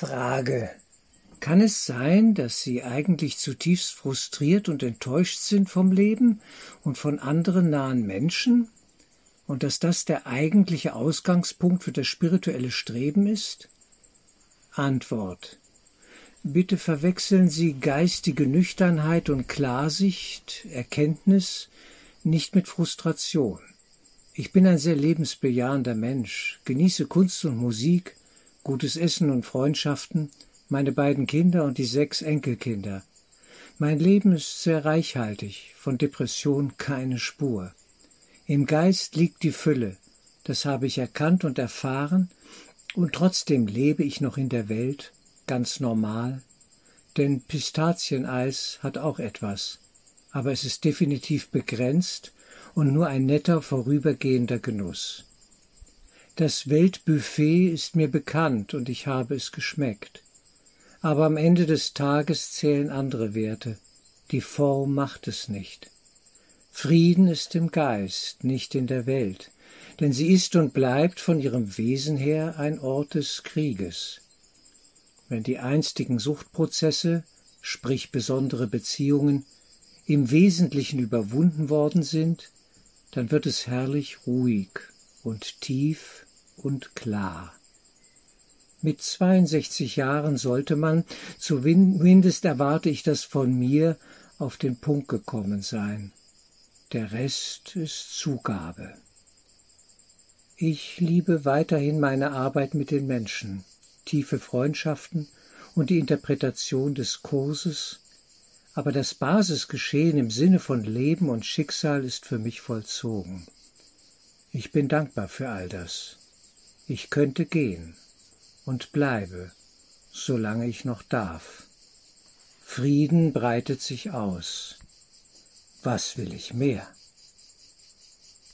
Frage. Kann es sein, dass Sie eigentlich zutiefst frustriert und enttäuscht sind vom Leben und von anderen nahen Menschen? Und dass das der eigentliche Ausgangspunkt für das spirituelle Streben ist? Antwort. Bitte verwechseln Sie geistige Nüchternheit und Klarsicht, Erkenntnis nicht mit Frustration. Ich bin ein sehr lebensbejahender Mensch, genieße Kunst und Musik, gutes Essen und Freundschaften, meine beiden Kinder und die sechs Enkelkinder. Mein Leben ist sehr reichhaltig, von Depression keine Spur. Im Geist liegt die Fülle, das habe ich erkannt und erfahren, und trotzdem lebe ich noch in der Welt, ganz normal, denn Pistazieneis hat auch etwas, aber es ist definitiv begrenzt und nur ein netter vorübergehender Genuss. Das Weltbuffet ist mir bekannt und ich habe es geschmeckt aber am Ende des Tages zählen andere Werte. Die Form macht es nicht. Frieden ist im Geist, nicht in der Welt, denn sie ist und bleibt von ihrem Wesen her ein Ort des Krieges. Wenn die einstigen Suchtprozesse, sprich besondere Beziehungen, im Wesentlichen überwunden worden sind, dann wird es herrlich ruhig und tief und klar. Mit 62 Jahren sollte man, zumindest erwarte ich das von mir, auf den Punkt gekommen sein. Der Rest ist Zugabe. Ich liebe weiterhin meine Arbeit mit den Menschen, tiefe Freundschaften und die Interpretation des Kurses, aber das Basisgeschehen im Sinne von Leben und Schicksal ist für mich vollzogen. Ich bin dankbar für all das. Ich könnte gehen und bleibe, solange ich noch darf. Frieden breitet sich aus. Was will ich mehr?